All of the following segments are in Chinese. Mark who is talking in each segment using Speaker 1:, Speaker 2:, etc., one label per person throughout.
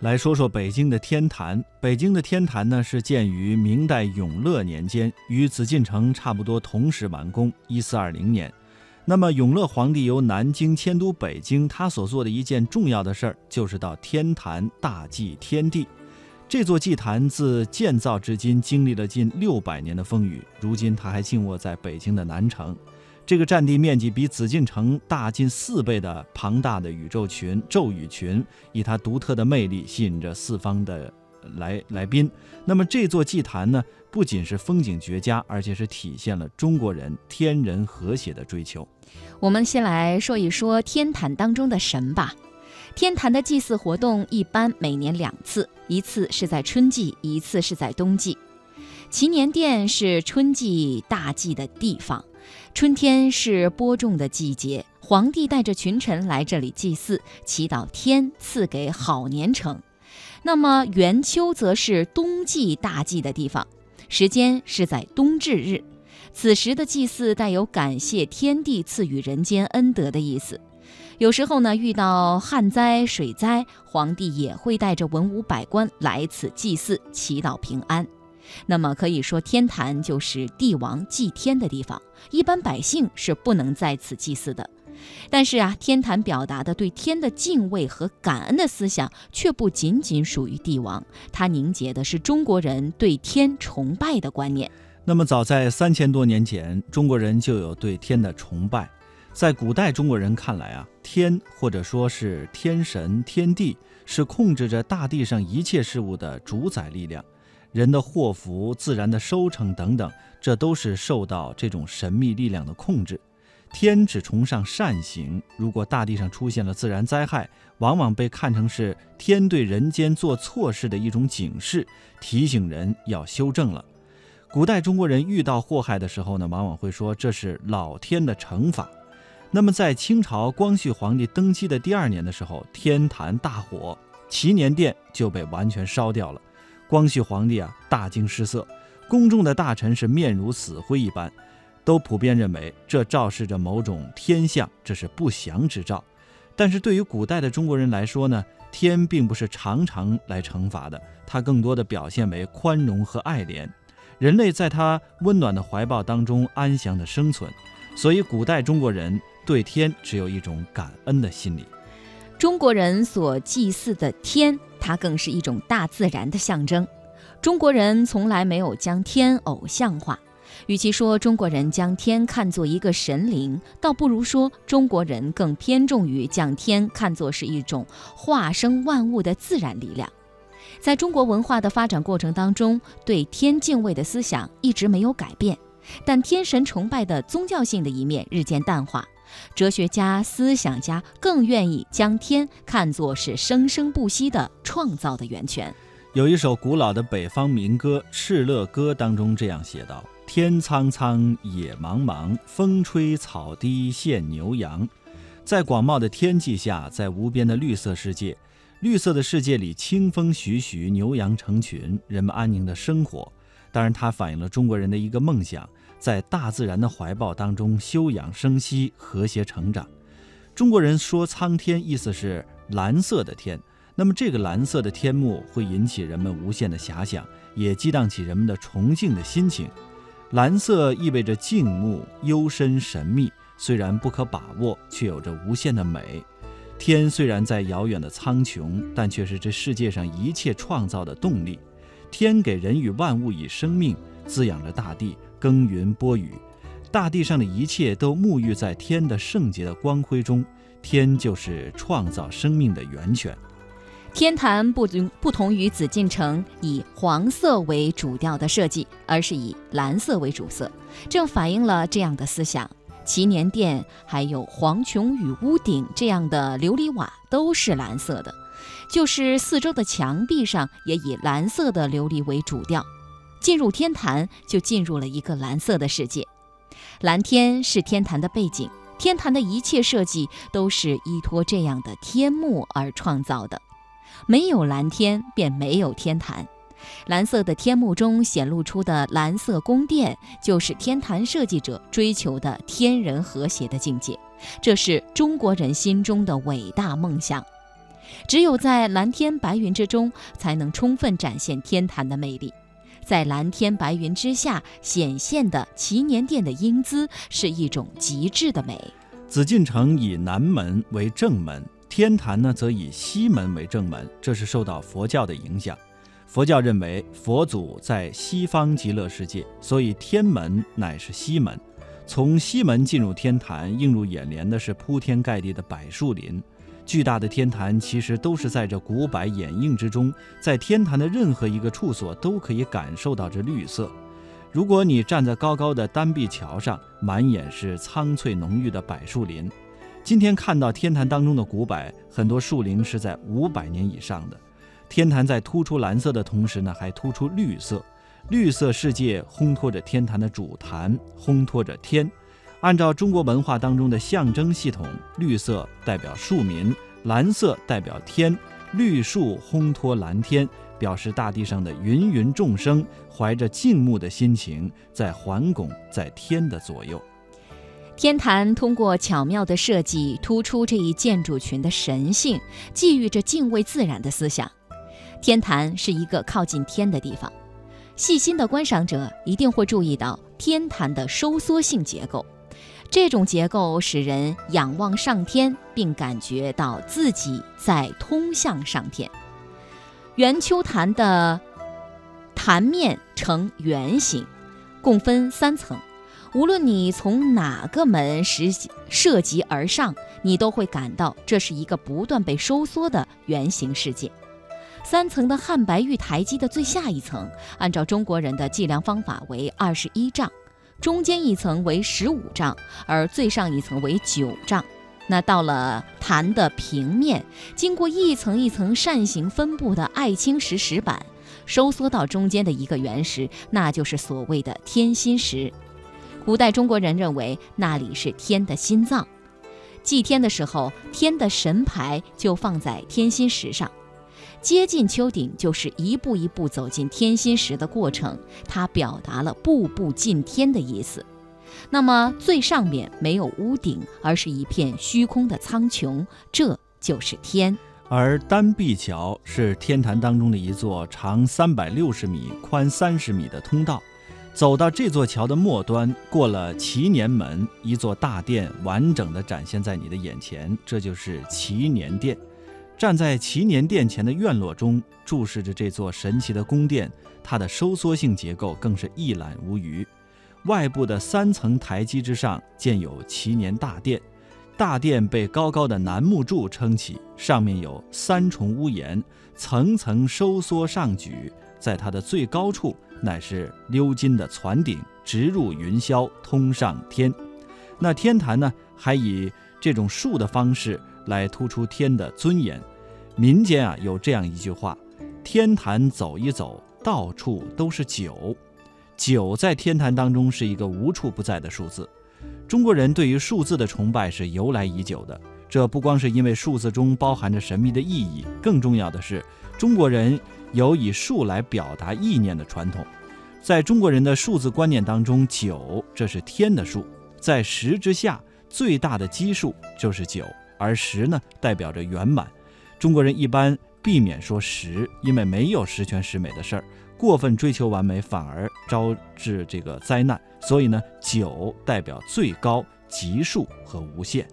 Speaker 1: 来说说北京的天坛。北京的天坛呢，是建于明代永乐年间，与紫禁城差不多同时完工，一四二零年。那么永乐皇帝由南京迁都北京，他所做的一件重要的事儿，就是到天坛大祭天地。这座祭坛自建造至今，经历了近六百年的风雨，如今它还静卧在北京的南城。这个占地面积比紫禁城大近四倍的庞大的宇宙群咒语群，以它独特的魅力吸引着四方的来来宾。那么这座祭坛呢，不仅是风景绝佳，而且是体现了中国人天人和谐的追求。
Speaker 2: 我们先来说一说天坛当中的神吧。天坛的祭祀活动一般每年两次，一次是在春季，一次是在冬季。祈年殿是春季大祭的地方。春天是播种的季节，皇帝带着群臣来这里祭祀，祈祷天赐给好年成。那么元秋则是冬季大祭的地方，时间是在冬至日。此时的祭祀带有感谢天地赐予人间恩德的意思。有时候呢，遇到旱灾、水灾，皇帝也会带着文武百官来此祭祀，祈祷平安。那么可以说，天坛就是帝王祭天的地方，一般百姓是不能在此祭祀的。但是啊，天坛表达的对天的敬畏和感恩的思想，却不仅仅属于帝王，它凝结的是中国人对天崇拜的观念。
Speaker 1: 那么，早在三千多年前，中国人就有对天的崇拜。在古代中国人看来啊，天或者说是天神、天地，是控制着大地上一切事物的主宰力量。人的祸福、自然的收成等等，这都是受到这种神秘力量的控制。天只崇尚善行，如果大地上出现了自然灾害，往往被看成是天对人间做错事的一种警示，提醒人要修正了。古代中国人遇到祸害的时候呢，往往会说这是老天的惩罚。那么在清朝光绪皇帝登基的第二年的时候，天坛大火，祈年殿就被完全烧掉了。光绪皇帝啊，大惊失色，宫中的大臣是面如死灰一般，都普遍认为这昭示着某种天象，这是不祥之兆。但是对于古代的中国人来说呢，天并不是常常来惩罚的，它更多的表现为宽容和爱怜，人类在他温暖的怀抱当中安详的生存。所以，古代中国人对天只有一种感恩的心理。
Speaker 2: 中国人所祭祀的天。它更是一种大自然的象征。中国人从来没有将天偶像化，与其说中国人将天看作一个神灵，倒不如说中国人更偏重于将天看作是一种化生万物的自然力量。在中国文化的发展过程当中，对天敬畏的思想一直没有改变，但天神崇拜的宗教性的一面日渐淡化。哲学家、思想家更愿意将天看作是生生不息的创造的源泉。
Speaker 1: 有一首古老的北方民歌《敕勒歌》当中这样写道：“天苍苍，野茫茫，风吹草低见牛羊。”在广袤的天际下，在无边的绿色世界，绿色的世界里，清风徐徐，牛羊成群，人们安宁的生活。当然，它反映了中国人的一个梦想。在大自然的怀抱当中休养生息、和谐成长。中国人说苍天，意思是蓝色的天。那么这个蓝色的天幕会引起人们无限的遐想，也激荡起人们的崇敬的心情。蓝色意味着静穆、幽深、神秘，虽然不可把握，却有着无限的美。天虽然在遥远的苍穹，但却是这世界上一切创造的动力。天给人与万物以生命，滋养着大地。耕耘播雨，大地上的一切都沐浴在天的圣洁的光辉中。天就是创造生命的源泉。
Speaker 2: 天坛不同不同于紫禁城以黄色为主调的设计，而是以蓝色为主色，正反映了这样的思想。祈年殿还有黄琼与屋顶这样的琉璃瓦都是蓝色的，就是四周的墙壁上也以蓝色的琉璃为主调。进入天坛，就进入了一个蓝色的世界。蓝天是天坛的背景，天坛的一切设计都是依托这样的天幕而创造的。没有蓝天，便没有天坛。蓝色的天幕中显露出的蓝色宫殿，就是天坛设计者追求的天人和谐的境界。这是中国人心中的伟大梦想。只有在蓝天白云之中，才能充分展现天坛的魅力。在蓝天白云之下显现的祈年殿的英姿，是一种极致的美。
Speaker 1: 紫禁城以南门为正门，天坛呢则以西门为正门，这是受到佛教的影响。佛教认为佛祖在西方极乐世界，所以天门乃是西门。从西门进入天坛，映入眼帘的是铺天盖地的柏树林。巨大的天坛其实都是在这古柏掩映之中，在天坛的任何一个处所都可以感受到这绿色。如果你站在高高的单壁桥上，满眼是苍翠浓郁的柏树林。今天看到天坛当中的古柏，很多树龄是在五百年以上的。天坛在突出蓝色的同时呢，还突出绿色。绿色世界烘托着天坛的主坛，烘托着天。按照中国文化当中的象征系统，绿色代表庶民，蓝色代表天，绿树烘托蓝天，表示大地上的芸芸众生怀着敬慕的心情，在环拱在天的左右。
Speaker 2: 天坛通过巧妙的设计，突出这一建筑群的神性，寄予着敬畏自然的思想。天坛是一个靠近天的地方，细心的观赏者一定会注意到天坛的收缩性结构。这种结构使人仰望上天，并感觉到自己在通向上天。圆丘坛的坛面呈圆形，共分三层。无论你从哪个门实涉及而上，你都会感到这是一个不断被收缩的圆形世界。三层的汉白玉台基的最下一层，按照中国人的计量方法为二十一丈。中间一层为十五丈，而最上一层为九丈。那到了坛的平面，经过一层一层扇形分布的爱青石石板，收缩到中间的一个原石，那就是所谓的天心石。古代中国人认为那里是天的心脏，祭天的时候，天的神牌就放在天心石上。接近丘顶，就是一步一步走进天心石的过程，它表达了步步进天的意思。那么最上面没有屋顶，而是一片虚空的苍穹，这就是天。
Speaker 1: 而单壁桥是天坛当中的一座长三百六十米、宽三十米的通道。走到这座桥的末端，过了祈年门，一座大殿完整的展现在你的眼前，这就是祈年殿。站在祈年殿前的院落中，注视着这座神奇的宫殿，它的收缩性结构更是一览无余。外部的三层台基之上建有祈年大殿，大殿被高高的楠木柱撑起，上面有三重屋檐，层层收缩上举。在它的最高处，乃是鎏金的攒顶，直入云霄，通上天。那天坛呢，还以这种竖的方式来突出天的尊严。民间啊有这样一句话：“天坛走一走，到处都是九。”九在天坛当中是一个无处不在的数字。中国人对于数字的崇拜是由来已久的。这不光是因为数字中包含着神秘的意义，更重要的是，中国人有以数来表达意念的传统。在中国人的数字观念当中，九这是天的数，在十之下最大的基数就是九，而十呢代表着圆满。中国人一般避免说十，因为没有十全十美的事儿，过分追求完美反而招致这个灾难。所以呢，九代表最高级数和无限。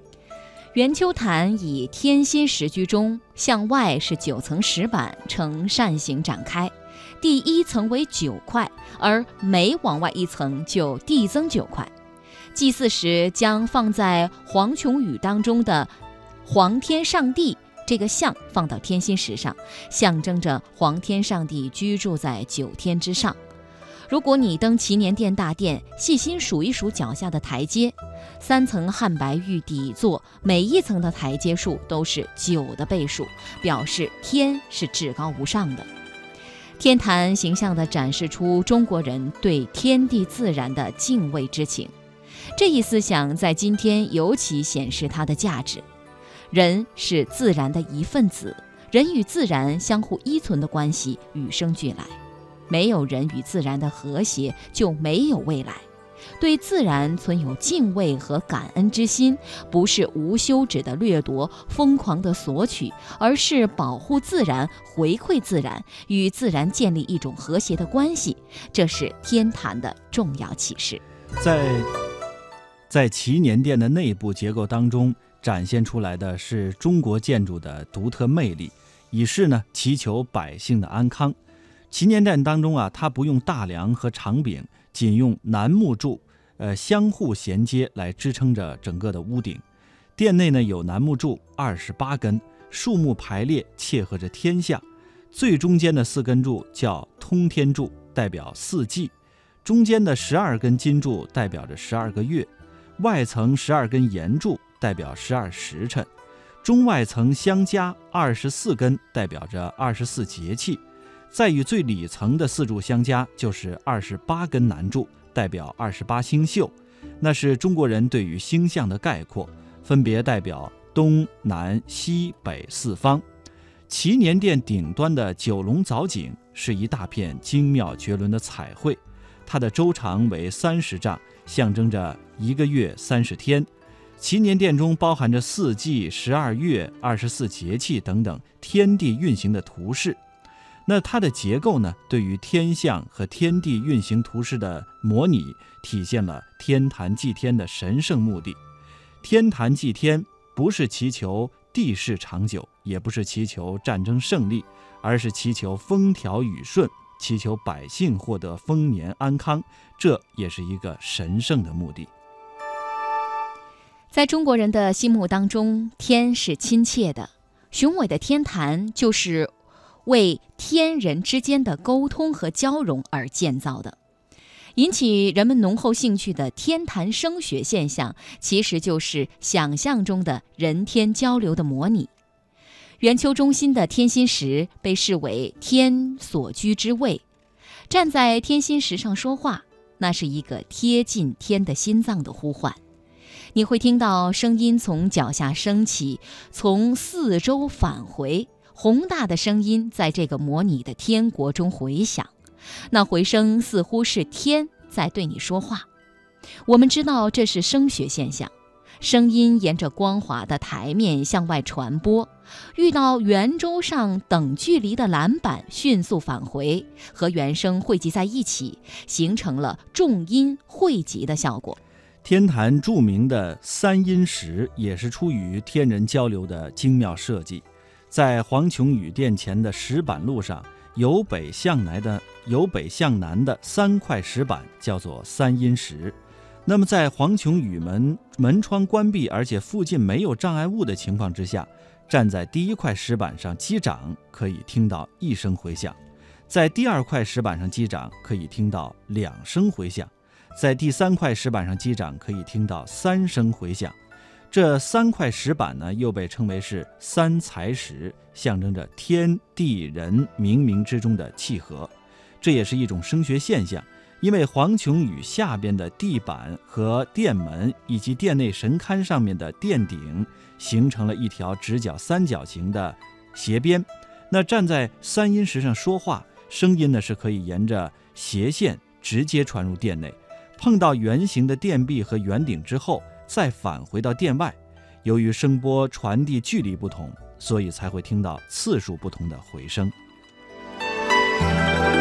Speaker 2: 圆丘坛以天心石居中，向外是九层石板呈扇形展开，第一层为九块，而每往外一层就递增九块。祭祀时将放在黄琼宇当中的黄天上帝。这个像放到天心石上，象征着皇天上帝居住在九天之上。如果你登祈年殿大殿，细心数一数脚下的台阶，三层汉白玉底座，每一层的台阶数都是九的倍数，表示天是至高无上的。天坛形象地展示出中国人对天地自然的敬畏之情，这一思想在今天尤其显示它的价值。人是自然的一份子，人与自然相互依存的关系与生俱来，没有人与自然的和谐，就没有未来。对自然存有敬畏和感恩之心，不是无休止的掠夺、疯狂的索取，而是保护自然、回馈自然，与自然建立一种和谐的关系。这是天坛的重要启示。
Speaker 1: 在在祈年殿的内部结构当中，展现出来的是中国建筑的独特魅力，以示呢祈求百姓的安康。祈年殿当中啊，它不用大梁和长柄，仅用楠木柱，呃，相互衔接来支撑着整个的屋顶。殿内呢有楠木柱二十八根，树木排列，切合着天象。最中间的四根柱叫通天柱，代表四季；中间的十二根金柱代表着十二个月；外层十二根岩柱代表十二时辰；中外层相加二十四根，代表着二十四节气。再与最里层的四柱相加，就是二十八根南柱，代表二十八星宿。那是中国人对于星象的概括，分别代表东南西北四方。祈年殿顶端的九龙藻井是一大片精妙绝伦的彩绘，它的周长为三十丈，象征着一个月三十天。祈年殿中包含着四季、十二月、二十四节气等等天地运行的图示。那它的结构呢？对于天象和天地运行图示的模拟，体现了天坛祭天的神圣目的。天坛祭天不是祈求地势长久，也不是祈求战争胜利，而是祈求风调雨顺，祈求百姓获得丰年安康。这也是一个神圣的目的。
Speaker 2: 在中国人的心目当中，天是亲切的，雄伟的天坛就是。为天人之间的沟通和交融而建造的，引起人们浓厚兴趣的天坛声学现象，其实就是想象中的人天交流的模拟。圆丘中心的天心石被视为天所居之位，站在天心石上说话，那是一个贴近天的心脏的呼唤。你会听到声音从脚下升起，从四周返回。宏大的声音在这个模拟的天国中回响，那回声似乎是天在对你说话。我们知道这是声学现象，声音沿着光滑的台面向外传播，遇到圆周上等距离的栏板，迅速返回，和原声汇集在一起，形成了重音汇集的效果。
Speaker 1: 天坛著名的三阴石也是出于天人交流的精妙设计。在黄琼宇殿前的石板路上，由北向南的由北向南的三块石板叫做三阴石。那么，在黄琼宇门门窗关闭，而且附近没有障碍物的情况之下，站在第一块石板上击掌，可以听到一声回响；在第二块石板上击掌，可以听到两声回响；在第三块石板上击掌，可以听到三声回响。这三块石板呢，又被称为是三才石，象征着天地人冥冥之中的契合。这也是一种声学现象，因为黄琼宇下边的地板和殿门以及殿内神龛上面的殿顶，形成了一条直角三角形的斜边。那站在三阴石上说话，声音呢是可以沿着斜线直接传入殿内，碰到圆形的殿壁和圆顶之后。再返回到殿外，由于声波传递距离不同，所以才会听到次数不同的回声。